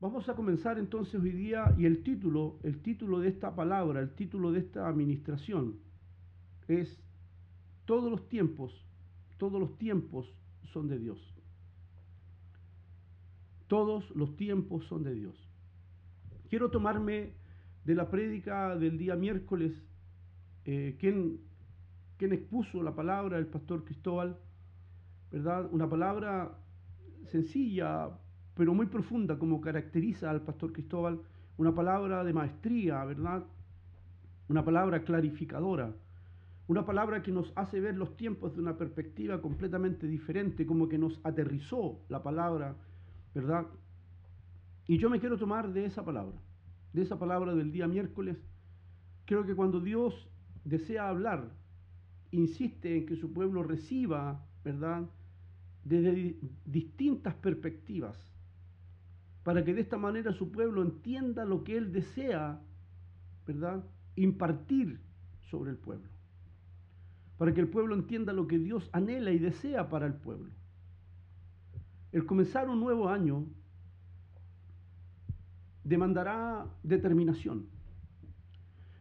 Vamos a comenzar entonces hoy día y el título, el título de esta palabra, el título de esta administración es todos los tiempos, todos los tiempos son de Dios. Todos los tiempos son de Dios. Quiero tomarme de la prédica del día miércoles, eh, quien, expuso la palabra, el pastor Cristóbal, ¿verdad? Una palabra sencilla, pero muy profunda, como caracteriza al pastor Cristóbal, una palabra de maestría, ¿verdad? Una palabra clarificadora, una palabra que nos hace ver los tiempos de una perspectiva completamente diferente, como que nos aterrizó la palabra, ¿verdad? Y yo me quiero tomar de esa palabra, de esa palabra del día miércoles. Creo que cuando Dios desea hablar, insiste en que su pueblo reciba, ¿verdad? Desde distintas perspectivas, para que de esta manera su pueblo entienda lo que Él desea, ¿verdad? Impartir sobre el pueblo. Para que el pueblo entienda lo que Dios anhela y desea para el pueblo. El comenzar un nuevo año demandará determinación.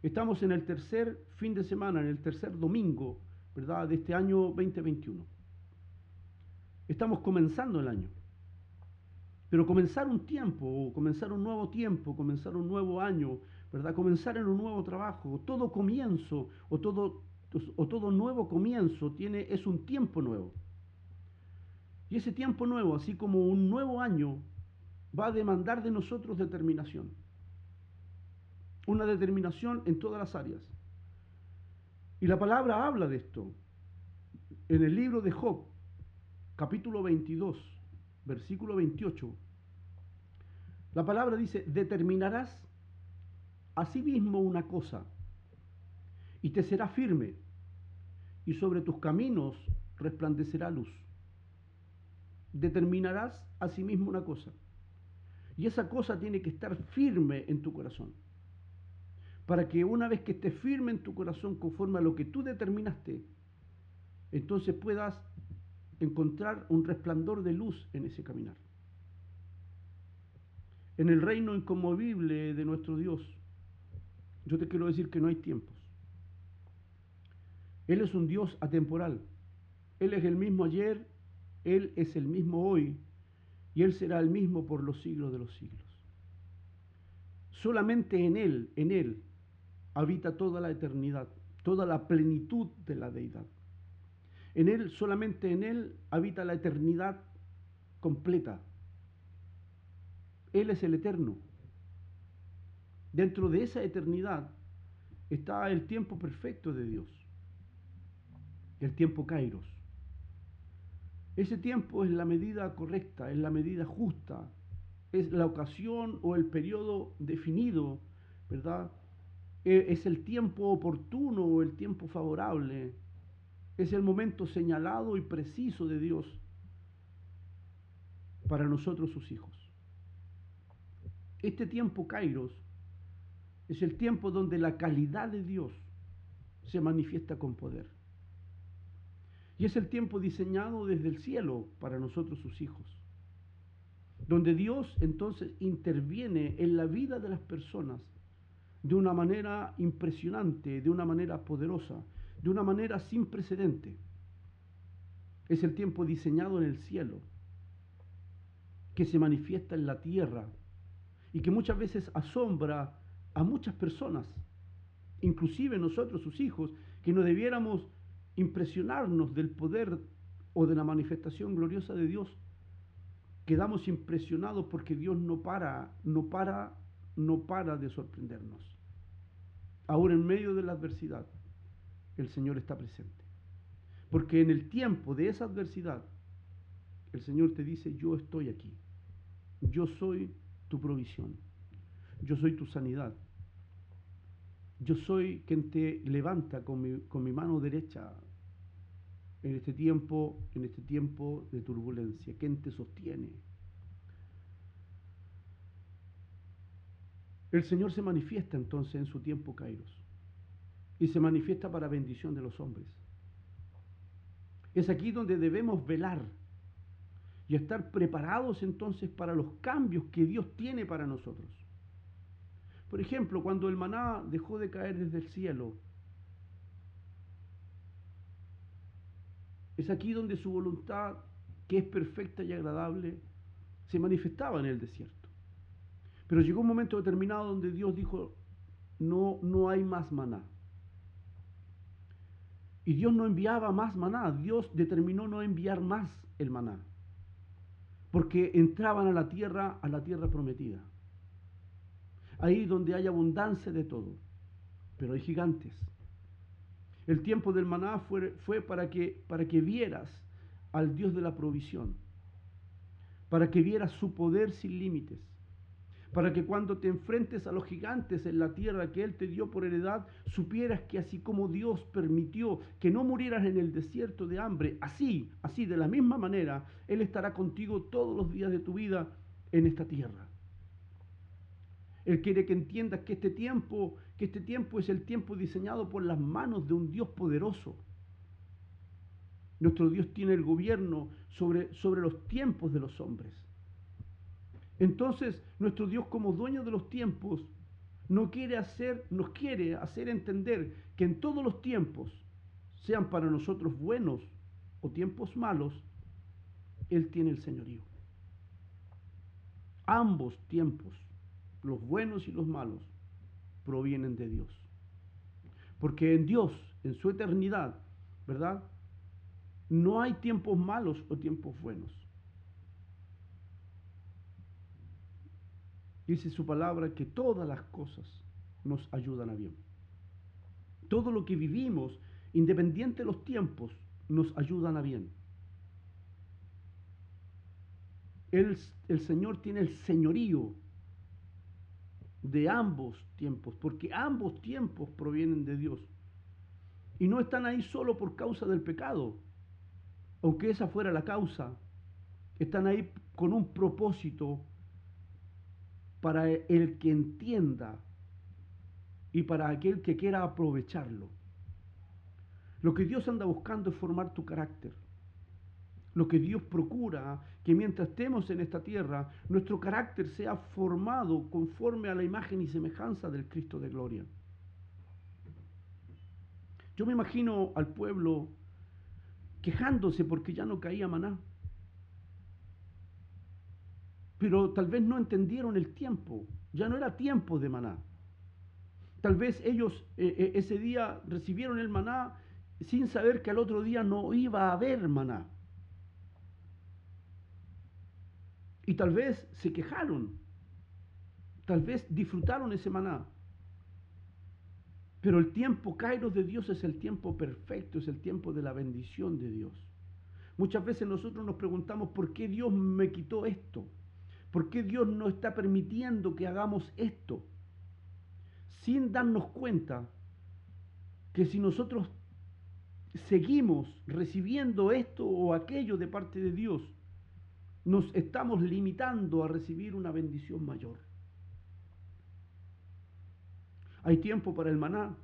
Estamos en el tercer fin de semana, en el tercer domingo, ¿verdad?, de este año 2021. Estamos comenzando el año. Pero comenzar un tiempo, comenzar un nuevo tiempo, comenzar un nuevo año, ¿verdad? Comenzar en un nuevo trabajo, todo comienzo o todo, o todo nuevo comienzo tiene, es un tiempo nuevo. Y ese tiempo nuevo, así como un nuevo año, va a demandar de nosotros determinación. Una determinación en todas las áreas. Y la palabra habla de esto. En el libro de Job, capítulo 22, versículo 28, la palabra dice, determinarás a sí mismo una cosa y te será firme y sobre tus caminos resplandecerá luz. Determinarás a sí mismo una cosa y esa cosa tiene que estar firme en tu corazón. Para que una vez que esté firme en tu corazón conforme a lo que tú determinaste, entonces puedas encontrar un resplandor de luz en ese caminar. En el reino inconmovible de nuestro Dios, yo te quiero decir que no hay tiempos. Él es un Dios atemporal. Él es el mismo ayer, Él es el mismo hoy y Él será el mismo por los siglos de los siglos. Solamente en Él, en Él, habita toda la eternidad, toda la plenitud de la deidad. En Él, solamente en Él, habita la eternidad completa. Él es el eterno. Dentro de esa eternidad está el tiempo perfecto de Dios, el tiempo Kairos. Ese tiempo es la medida correcta, es la medida justa, es la ocasión o el periodo definido, ¿verdad? E, es el tiempo oportuno o el tiempo favorable es el momento señalado y preciso de Dios para nosotros sus hijos. Este tiempo, Kairos, es el tiempo donde la calidad de Dios se manifiesta con poder. Y es el tiempo diseñado desde el cielo para nosotros sus hijos. Donde Dios entonces interviene en la vida de las personas de una manera impresionante, de una manera poderosa, de una manera sin precedente. Es el tiempo diseñado en el cielo, que se manifiesta en la tierra y que muchas veces asombra a muchas personas, inclusive nosotros, sus hijos, que no debiéramos impresionarnos del poder o de la manifestación gloriosa de Dios. Quedamos impresionados porque Dios no para, no para, no para de sorprendernos. Ahora en medio de la adversidad, el Señor está presente. Porque en el tiempo de esa adversidad, el Señor te dice, yo estoy aquí. Yo soy tu provisión. Yo soy tu sanidad. Yo soy quien te levanta con mi, con mi mano derecha en este tiempo, en este tiempo de turbulencia, quien te sostiene. El Señor se manifiesta entonces en su tiempo, Kairos y se manifiesta para bendición de los hombres. Es aquí donde debemos velar y estar preparados entonces para los cambios que Dios tiene para nosotros. Por ejemplo, cuando el maná dejó de caer desde el cielo, es aquí donde su voluntad, que es perfecta y agradable, se manifestaba en el desierto. Pero llegó un momento determinado donde Dios dijo, no, no hay más maná. Y Dios no enviaba más maná, Dios determinó no enviar más el maná, porque entraban a la tierra, a la tierra prometida. Ahí donde hay abundancia de todo, pero hay gigantes. El tiempo del maná fue, para, que, para que vieras al Dios de la provisión, para que vieras su poder sin límites, para que cuando te enfrentes a los gigantes en la tierra que Él te dio por heredad, supieras que así como Dios permitió que no murieras en el desierto de hambre, así, así, de la misma manera, Él estará contigo todos los días de tu vida en esta tierra. Él quiere que entiendas que este tiempo, que este tiempo es el tiempo diseñado por las manos de un Dios poderoso. Nuestro Dios tiene el gobierno sobre, sobre los tiempos de los hombres. Entonces, nuestro Dios como dueño de los tiempos no quiere hacer, nos quiere hacer entender que en todos los tiempos, sean para nosotros buenos o tiempos malos, Él tiene el señorío. Ambos tiempos los buenos y los malos, provienen de Dios. Porque en Dios, en su eternidad, ¿verdad? No hay tiempos malos o tiempos buenos. Dice su palabra que todas las cosas nos ayudan a bien. Todo lo que vivimos, independiente de los tiempos, nos ayudan a bien. El, el Señor tiene el señorío de ambos tiempos, porque ambos tiempos provienen de Dios. Y no están ahí solo por causa del pecado, aunque esa fuera la causa, están ahí con un propósito para el que entienda y para aquel que quiera aprovecharlo. Lo que Dios anda buscando es formar tu carácter. Lo que Dios procura, que mientras estemos en esta tierra, nuestro carácter sea formado conforme a la imagen y semejanza del Cristo de gloria. Yo me imagino al pueblo quejándose porque ya no caía maná. Pero tal vez no entendieron el tiempo, ya no era tiempo de maná. Tal vez ellos eh, eh, ese día recibieron el maná sin saber que al otro día no iba a haber maná. Y tal vez se quejaron, tal vez disfrutaron ese maná. Pero el tiempo Kairos de Dios es el tiempo perfecto, es el tiempo de la bendición de Dios. Muchas veces nosotros nos preguntamos por qué Dios me quitó esto, por qué Dios no está permitiendo que hagamos esto, sin darnos cuenta que si nosotros seguimos recibiendo esto o aquello de parte de Dios, nos estamos limitando a recibir una bendición mayor. Hay tiempo para el maná,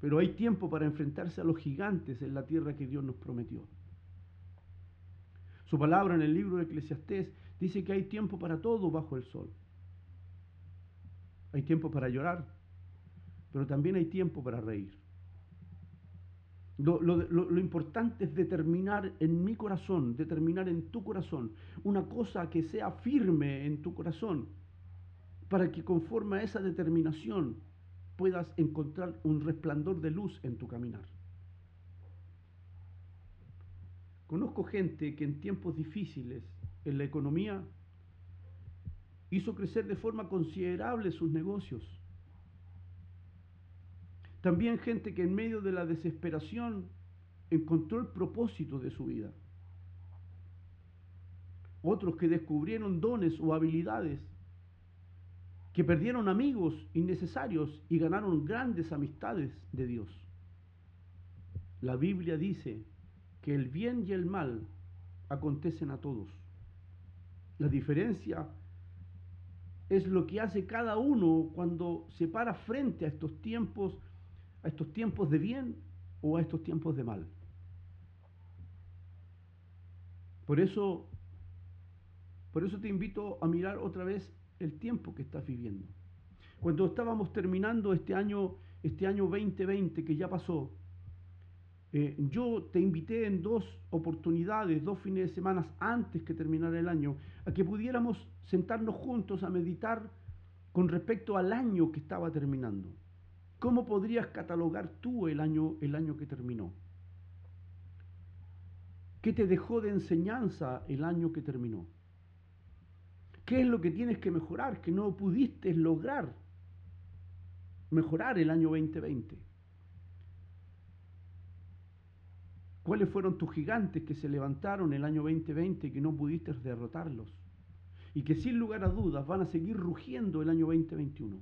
pero hay tiempo para enfrentarse a los gigantes en la tierra que Dios nos prometió. Su palabra en el libro de Eclesiastés dice que hay tiempo para todo bajo el sol. Hay tiempo para llorar, pero también hay tiempo para reír. Lo, importante es determinar en mi corazón, determinar en tu corazón, una cosa que sea firme en tu corazón, para que conforme a esa determinación puedas encontrar un resplandor de luz en tu caminar. Conozco gente que en tiempos difíciles en la economía hizo crecer de forma considerable sus negocios también gente que en medio de la desesperación encontró el propósito de su vida. Otros que descubrieron dones o habilidades, que perdieron amigos innecesarios y ganaron grandes amistades de Dios. La Biblia dice que el bien y el mal acontecen a todos. La diferencia es lo que hace cada uno cuando se para frente a estos tiempos a estos tiempos de bien o a estos tiempos de mal. Por eso, por eso te invito a mirar otra vez el tiempo que estás viviendo. Cuando estábamos terminando este año, este año 2020 que ya pasó, eh, yo te invité en dos oportunidades, dos fines de semana antes que terminara el año, a que pudiéramos sentarnos juntos a meditar con respecto al año que estaba terminando. ¿Cómo podrías catalogar tú el año, el año que terminó? ¿Qué te dejó de enseñanza el año que terminó? ¿Qué es lo que tienes que mejorar que no pudiste lograr mejorar el año 2020? ¿Cuáles fueron tus gigantes que se levantaron el año 2020 y que no pudiste derrotarlos? Y que sin lugar a dudas van a seguir rugiendo el año 2021.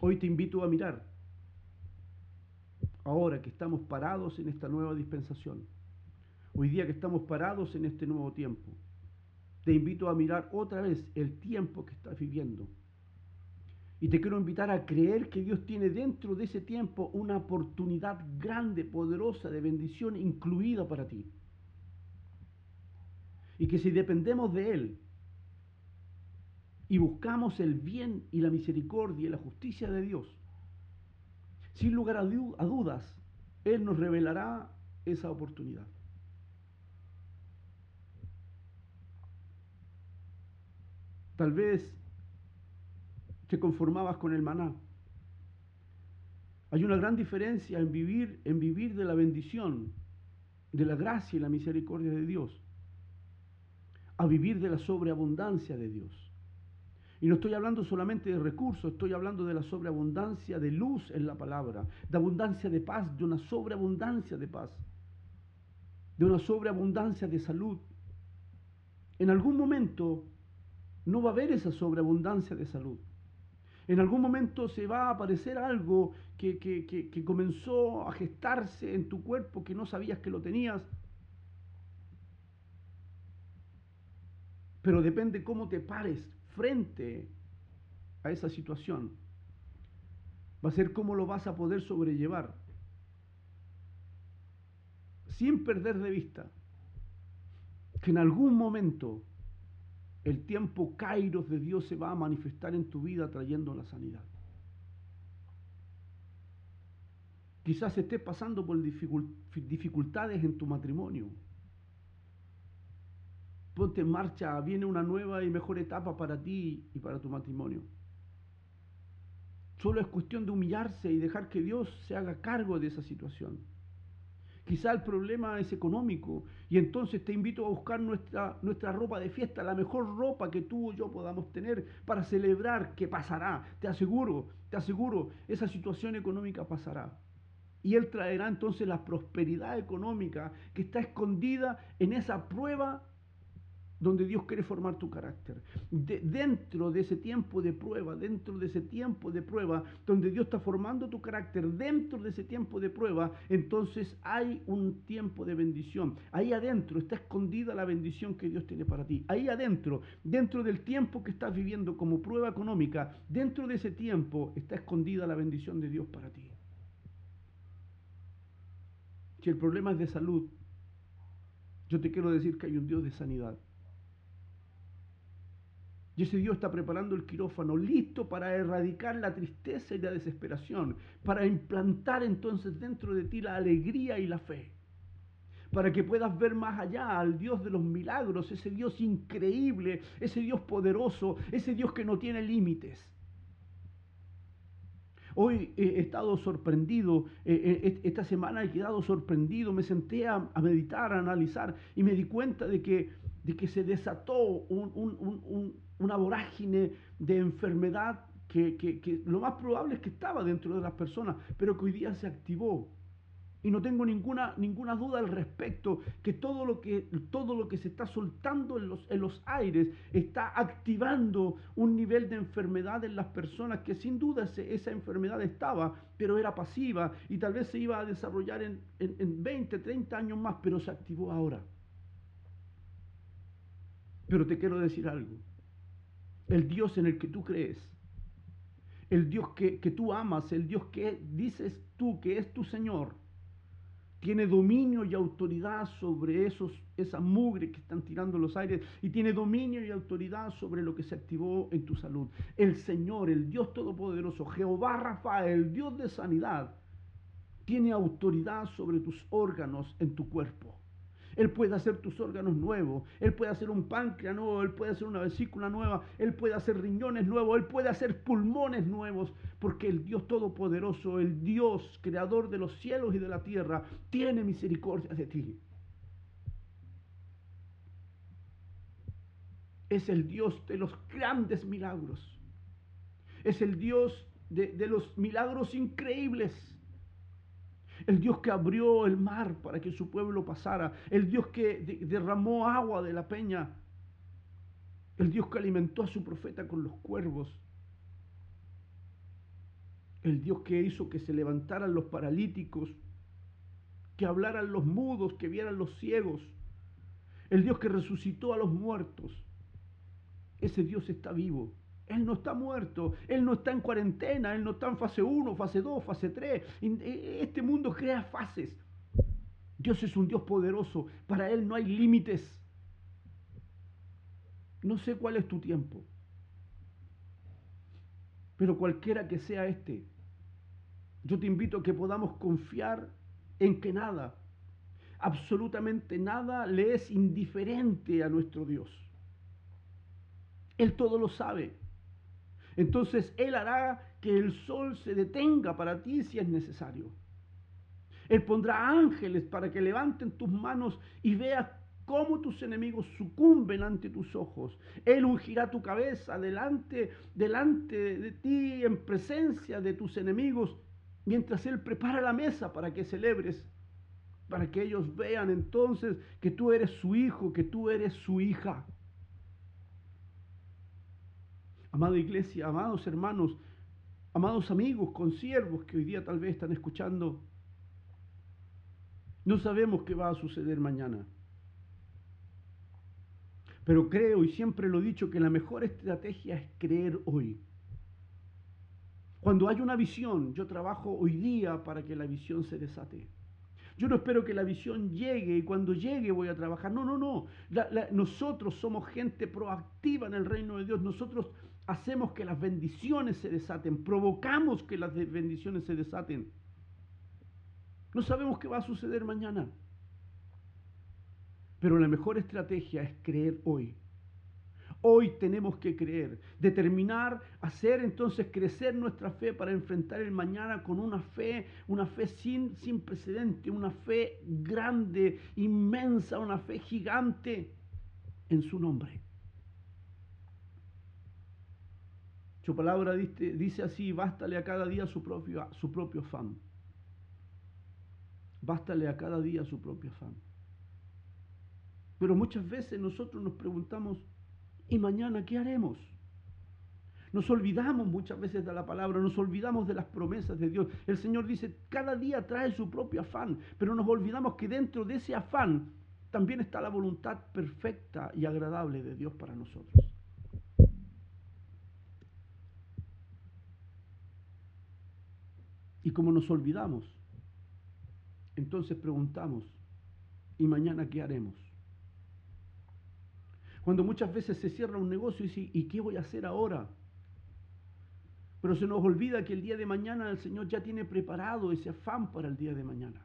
Hoy te invito a mirar, ahora que estamos parados en esta nueva dispensación, hoy día que estamos parados en este nuevo tiempo, te invito a mirar otra vez el tiempo que estás viviendo. Y te quiero invitar a creer que Dios tiene dentro de ese tiempo una oportunidad grande, poderosa, de bendición incluida para ti. Y que si dependemos de Él, y buscamos el bien y la misericordia y la justicia de Dios, sin lugar a, dudas, Él nos revelará esa oportunidad. Tal vez te conformabas con el maná. Hay una gran diferencia en vivir, en vivir de la bendición, de la gracia y la misericordia de Dios, a vivir de la sobreabundancia de Dios. Y no estoy hablando solamente de recursos, estoy hablando de la sobreabundancia de luz en la palabra, de abundancia de paz, de una sobreabundancia de paz, de una sobreabundancia de salud. En algún momento no va a haber esa sobreabundancia de salud. En algún momento se va a aparecer algo que, que, comenzó a gestarse en tu cuerpo que no sabías que lo tenías. Pero depende cómo te pares frente a esa situación va a ser cómo lo vas a poder sobrellevar sin perder de vista que en algún momento el tiempo kairos de Dios se va a manifestar en tu vida trayendo la sanidad. Quizás estés pasando por dificultades en tu matrimonio ponte en marcha, viene una nueva y mejor etapa para ti y para tu matrimonio. Solo es cuestión de humillarse y dejar que Dios se haga cargo de esa situación. Quizá el problema es económico y entonces te invito a buscar nuestra, nuestra ropa de fiesta, la mejor ropa que tú o yo podamos tener para celebrar que pasará. Te aseguro, te aseguro, esa situación económica pasará. Y Él traerá entonces la prosperidad económica que está escondida en esa prueba donde Dios quiere formar tu carácter. dentro de ese tiempo de prueba, dentro de ese tiempo de prueba, donde Dios está formando tu carácter, dentro de ese tiempo de prueba, entonces hay un tiempo de bendición. Ahí adentro está escondida la bendición que Dios tiene para ti. Ahí adentro, dentro del tiempo que estás viviendo como prueba económica, dentro de ese tiempo está escondida la bendición de Dios para ti. Si el problema es de salud, yo te quiero decir que hay un Dios de sanidad. Y ese Dios está preparando el quirófano, listo para erradicar la tristeza y la desesperación, para implantar entonces dentro de ti la alegría y la fe, para que puedas ver más allá al Dios de los milagros, ese Dios increíble, ese Dios poderoso, ese Dios que no tiene límites. Hoy he estado sorprendido, eh, eh, esta semana he quedado sorprendido, me senté a, meditar, a analizar y me di cuenta de que, de que se desató un una vorágine de enfermedad que, lo más probable es que estaba dentro de las personas, pero que hoy día se activó. Y no tengo ninguna, ninguna duda al respecto, que todo lo que, todo lo que se está soltando en los, en los aires está activando un nivel de enfermedad en las personas que sin duda esa enfermedad estaba, pero era pasiva y tal vez se iba a desarrollar en, en, en 20, 30 años más, pero se activó ahora. Pero te quiero decir algo el Dios en el que tú crees, el Dios que, tú amas, el Dios que dices tú que es tu Señor, tiene dominio y autoridad sobre esos, esa mugre que están tirando los aires y tiene dominio y autoridad sobre lo que se activó en tu salud. El Señor, el Dios Todopoderoso, Jehová Rafael, el Dios de sanidad, tiene autoridad sobre tus órganos en tu cuerpo. Él puede hacer tus órganos nuevos, Él puede hacer un páncreas nuevo, Él puede hacer una vesícula nueva, Él puede hacer riñones nuevos, Él puede hacer pulmones nuevos, porque el Dios Todopoderoso, el Dios Creador de los cielos y de la tierra, tiene misericordia de ti. Es el Dios de los grandes milagros. Es el Dios de, de los milagros increíbles el Dios que abrió el mar para que su pueblo pasara, el Dios que derramó agua de la peña, el Dios que alimentó a su profeta con los cuervos, el Dios que hizo que se levantaran los paralíticos, que hablaran los mudos, que vieran los ciegos, el Dios que resucitó a los muertos. Ese Dios está vivo. Él no está muerto, Él no está en cuarentena, Él no está en fase 1, fase 2, fase 3. E, este mundo crea fases. Dios es un Dios poderoso, para Él no hay límites. No sé cuál es tu tiempo, pero cualquiera que sea este, yo te invito a que podamos confiar en que nada, absolutamente nada le es indiferente a nuestro Dios. Él todo lo sabe. Entonces Él hará que el sol se detenga para ti si es necesario. Él pondrá ángeles para que levanten tus manos y veas cómo tus enemigos sucumben ante tus ojos. Él ungirá tu cabeza delante, delante de ti en presencia de tus enemigos, mientras Él prepara la mesa para que celebres, para que ellos vean entonces que tú eres su hijo, que tú eres su hija. Amada iglesia, amados hermanos, amados amigos, consiervos que hoy día tal vez están escuchando, no sabemos qué va a suceder mañana. Pero creo y siempre lo he dicho que la mejor estrategia es creer hoy. Cuando hay una visión, yo trabajo hoy día para que la visión se desate. Yo no espero que la visión llegue y cuando llegue voy a trabajar. No, no, no. nosotros somos gente proactiva en el reino de Dios. Nosotros hacemos que las bendiciones se desaten, provocamos que las bendiciones se desaten. No sabemos qué va a suceder mañana. Pero la mejor estrategia es creer hoy. Hoy tenemos que creer, determinar, hacer entonces crecer nuestra fe para enfrentar el mañana con una fe, una fe sin, sin precedente, una fe grande, inmensa, una fe gigante en su nombre. Su palabra dice, así, bástale a cada día su propio afán. Bástale a cada día su propio afán. Pero muchas veces nosotros nos preguntamos, ¿y mañana qué haremos? Nos olvidamos muchas veces de la palabra, nos olvidamos de las promesas de Dios. El Señor dice, cada día trae su propio afán, pero nos olvidamos que dentro de ese afán también está la voluntad perfecta y agradable de Dios para nosotros. Y como nos olvidamos, entonces preguntamos, ¿y mañana qué haremos? Cuando muchas veces se cierra un negocio y dice, ¿y qué voy a hacer ahora? Pero se nos olvida que el día de mañana el Señor ya tiene preparado ese afán para el día de mañana.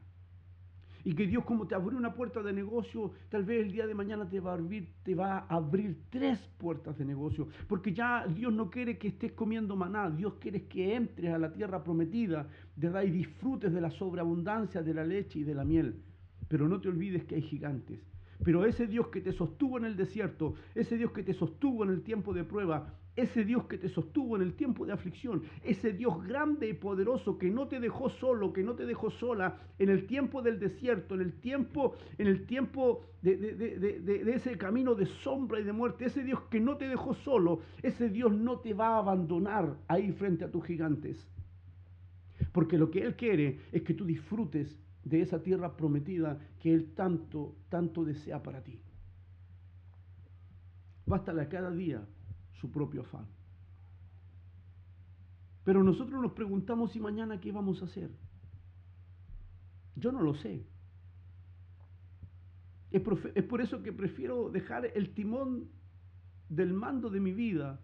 Y que Dios como te abrió una puerta de negocio, tal vez el día de mañana te va a abrir, te va a abrir tres puertas de negocio. Porque ya Dios no quiere que estés comiendo maná, Dios quiere que entres a la tierra prometida, ¿verdad? Y disfrutes de la sobreabundancia de la leche y de la miel. Pero no te olvides que hay gigantes. Pero ese Dios que te sostuvo en el desierto, ese Dios que te sostuvo en el tiempo de prueba, ese Dios que te sostuvo en el tiempo de aflicción, ese Dios grande y poderoso que no te dejó solo, que no te dejó sola en el tiempo del desierto, en el tiempo, en el tiempo de, de, ese camino de sombra y de muerte, ese Dios que no te dejó solo, ese Dios no te va a abandonar ahí frente a tus gigantes. Porque lo que Él quiere es que tú disfrutes de esa tierra prometida que Él tanto, tanto desea para ti. Bástale a cada día su propio afán. Pero nosotros nos preguntamos si mañana qué vamos a hacer. Yo no lo sé. Es, por eso que prefiero dejar el timón del mando de mi vida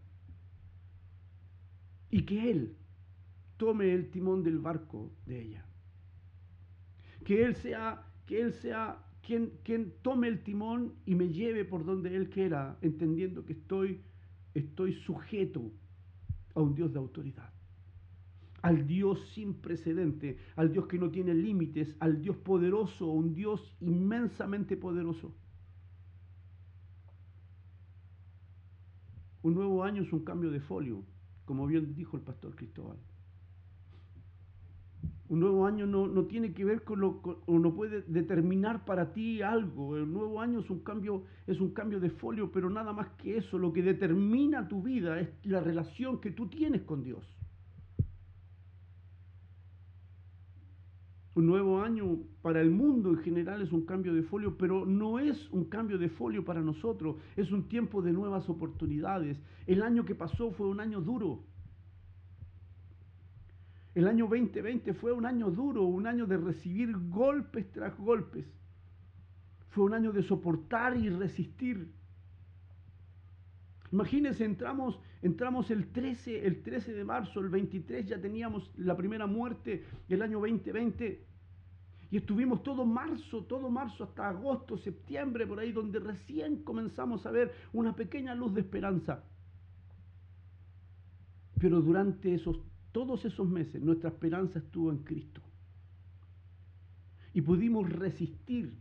y que Él tome el timón del barco de ella. Que Él sea, que Él sea quien tome el timón y me lleve por donde Él quiera, entendiendo que estoy, estoy sujeto a un Dios de autoridad. Al Dios sin precedente, al Dios que no tiene límites, al Dios poderoso, un Dios inmensamente poderoso. Un nuevo año es un cambio de folio como bien dijo el pastor Cristóbal. Un nuevo año no, tiene que ver con lo o no puede determinar para ti algo. El nuevo año es un cambio, es un cambio de folio, pero nada más que eso. Lo que determina tu vida es la relación que tú tienes con Dios. Un nuevo año para el mundo en general es un cambio de folio, pero no es un cambio de folio para nosotros, es un tiempo de nuevas oportunidades. El año que pasó fue un año duro. El año 2020 fue un año duro, un año de recibir golpes tras golpes. Fue un año de soportar y resistir. Imagínense, entramos, entramos el 13, el 13 de marzo, el 23 ya teníamos la primera muerte del año 2020. Y estuvimos todo marzo, todo marzo hasta agosto, septiembre, por ahí, donde recién comenzamos a ver una pequeña luz de esperanza. Pero durante esos, todos esos meses nuestra esperanza estuvo en Cristo. Y pudimos resistir,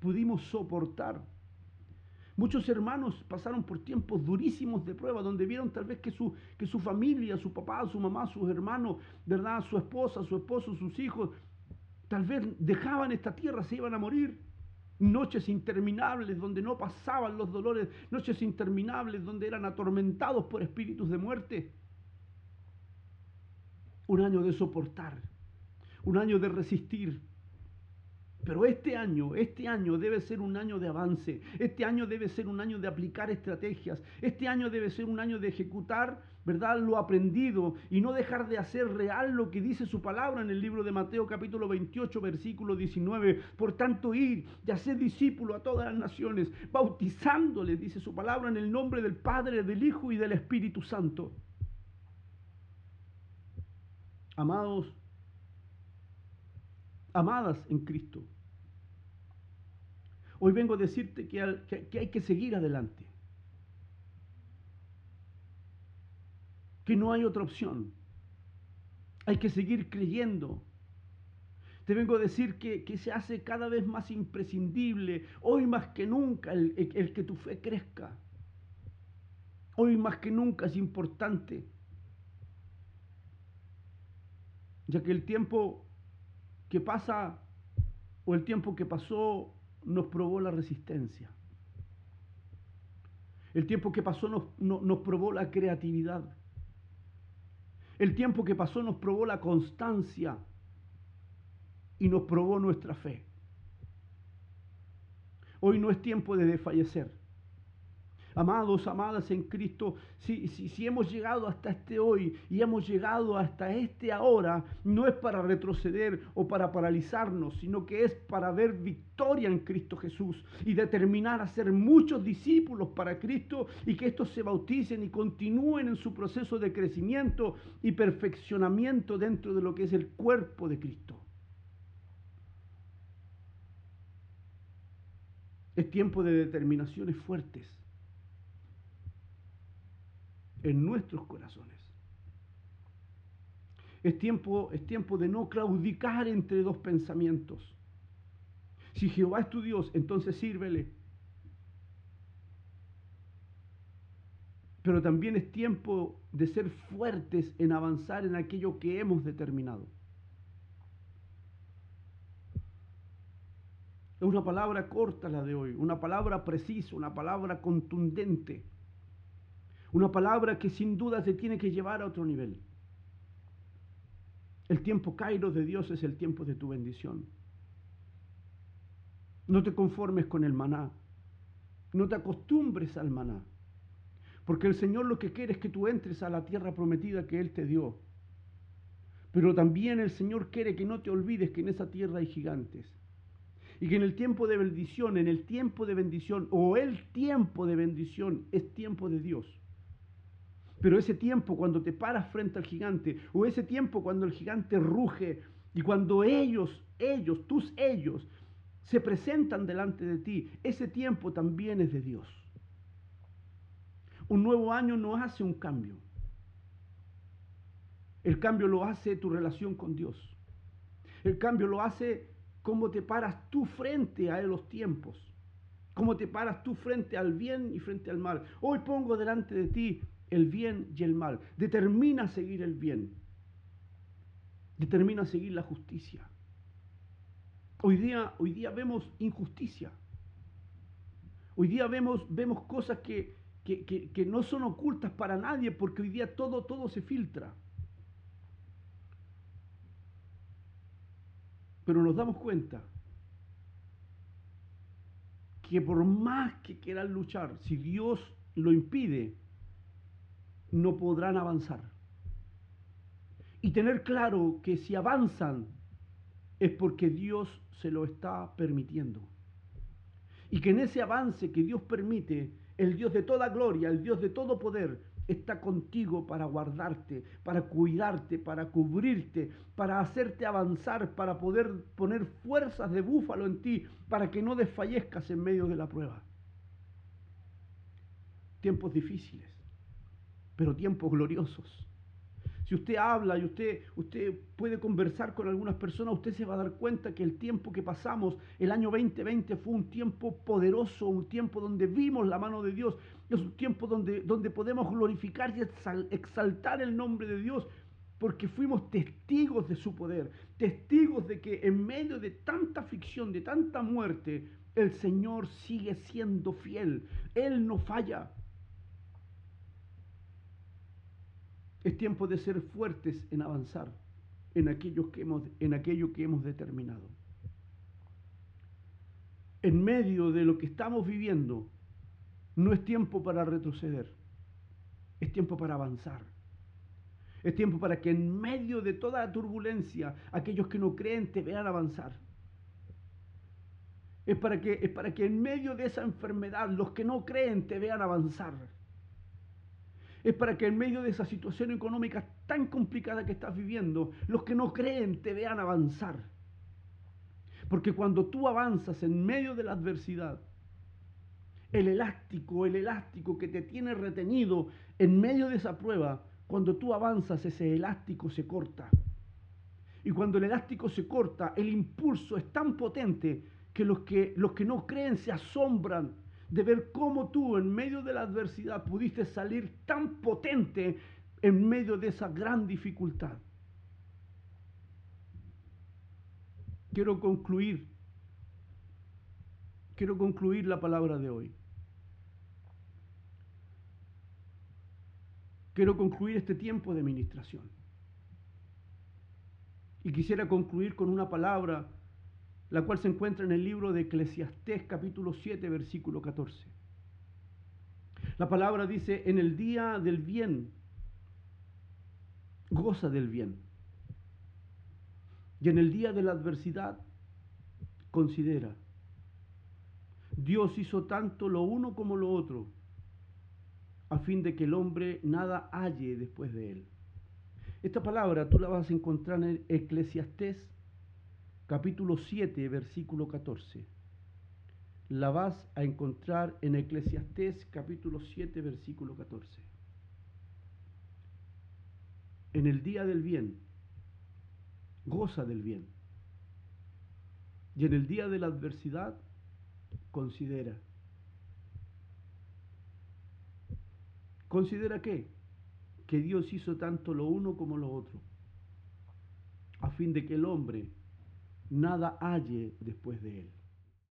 pudimos soportar Muchos hermanos pasaron por tiempos durísimos de prueba, donde vieron tal vez que su, que su familia, su papá, su mamá, sus hermanos, ¿verdad? su esposa, su esposo, sus hijos, tal vez dejaban esta tierra, se iban a morir. Noches interminables donde no pasaban los dolores, noches interminables donde eran atormentados por espíritus de muerte. Un año de soportar, un año de resistir, pero este año, este año debe ser un año de avance. Este año debe ser un año de aplicar estrategias. Este año debe ser un año de ejecutar, ¿verdad?, lo aprendido y no dejar de hacer real lo que dice su palabra en el libro de Mateo capítulo 28, versículo 19. Por tanto, ir y hacer discípulo a todas las naciones, bautizándoles, dice su palabra, en el nombre del Padre, del Hijo y del Espíritu Santo. Amados, amadas en Cristo. Hoy vengo a decirte que, hay que seguir adelante. Que no hay otra opción. Hay que seguir creyendo. Te vengo a decir que, se hace cada vez más imprescindible, hoy más que nunca, el, el que tu fe crezca. Hoy más que nunca es importante. Ya que el tiempo que pasa o el tiempo que pasó nos probó la resistencia. El tiempo que pasó nos, nos probó la creatividad. El tiempo que pasó nos probó la constancia y nos probó nuestra fe. Hoy no es tiempo de desfallecer. Amados, amadas en Cristo, si, si, hemos llegado hasta este hoy y hemos llegado hasta este ahora, no es para retroceder o para paralizarnos, sino que es para ver victoria en Cristo Jesús y determinar a ser muchos discípulos para Cristo y que estos se bauticen y continúen en su proceso de crecimiento y perfeccionamiento dentro de lo que es el cuerpo de Cristo. Es tiempo de determinaciones fuertes en nuestros corazones. Es tiempo, es tiempo de no claudicar entre dos pensamientos. Si Jehová es tu Dios, entonces sírvele. Pero también es tiempo de ser fuertes en avanzar en aquello que hemos determinado. Es una palabra corta la de hoy, una palabra precisa, una palabra contundente. Una palabra que sin duda se tiene que llevar a otro nivel. El tiempo Cairo de Dios es el tiempo de tu bendición. No te conformes con el maná. No te acostumbres al maná. Porque el Señor lo que quiere es que tú entres a la tierra prometida que Él te dio. Pero también el Señor quiere que no te olvides que en esa tierra hay gigantes. Y que en el tiempo de bendición, en el tiempo de bendición, o el tiempo de bendición, es tiempo de Dios. Pero ese tiempo cuando te paras frente al gigante, o ese tiempo cuando el gigante ruge, y cuando ellos, ellos, tus ellos, se presentan delante de ti, ese tiempo también es de Dios. Un nuevo año no hace un cambio. El cambio lo hace tu relación con Dios. El cambio lo hace cómo te paras tú frente a los tiempos. Cómo te paras tú frente al bien y frente al mal. Hoy pongo delante de ti el bien y el mal. Determina seguir el bien. Determina seguir la justicia. Hoy día, hoy día vemos injusticia. Hoy día vemos, vemos cosas que, que, que, no son ocultas para nadie porque hoy día todo, todo se filtra. Pero nos damos cuenta que por más que quieran luchar, si Dios lo impide, no podrán avanzar. Y tener claro que si avanzan es porque Dios se lo está permitiendo. Y que en ese avance que Dios permite, el Dios de toda gloria, el Dios de todo poder, está contigo para guardarte, para cuidarte, para cubrirte, para hacerte avanzar, para poder poner fuerzas de búfalo en ti, para que no desfallezcas en medio de la prueba. Tiempos difíciles, pero tiempos gloriosos. Si usted habla y usted, usted puede conversar con algunas personas, usted se va a dar cuenta que el tiempo que pasamos, el año 2020, fue un tiempo poderoso, un tiempo donde vimos la mano de Dios, es un tiempo donde, donde podemos glorificar y exaltar el nombre de Dios, porque fuimos testigos de su poder, testigos de que en medio de tanta ficción, de tanta muerte, el Señor sigue siendo fiel, Él no falla. Es tiempo de ser fuertes en avanzar en, que hemos, en aquello que hemos determinado. En medio de lo que estamos viviendo, no es tiempo para retroceder, es tiempo para avanzar. Es tiempo para que en medio de toda la turbulencia, aquellos que no creen te vean avanzar. Es para, que, es para que en medio de esa enfermedad los que no creen te vean avanzar es para que en medio de esa situación económica tan complicada que estás viviendo, los que no creen te vean avanzar. Porque cuando tú avanzas en medio de la adversidad, el elástico, el elástico que te tiene retenido en medio de esa prueba, cuando tú avanzas ese elástico se corta. Y cuando el elástico se corta, el impulso es tan potente que los que, los que no creen se asombran de ver cómo tú en medio de la adversidad pudiste salir tan potente en medio de esa gran dificultad. Quiero concluir, quiero concluir la palabra de hoy. Quiero concluir este tiempo de administración. Y quisiera concluir con una palabra la cual se encuentra en el libro de Eclesiastés capítulo 7 versículo 14. La palabra dice, en el día del bien, goza del bien. Y en el día de la adversidad, considera. Dios hizo tanto lo uno como lo otro, a fin de que el hombre nada halle después de él. Esta palabra tú la vas a encontrar en Eclesiastés capítulo 7, versículo 14. La vas a encontrar en Eclesiastés capítulo 7, versículo 14. En el día del bien, goza del bien. Y en el día de la adversidad, considera. ¿Considera qué? Que Dios hizo tanto lo uno como lo otro, a fin de que el hombre nada halle después de él.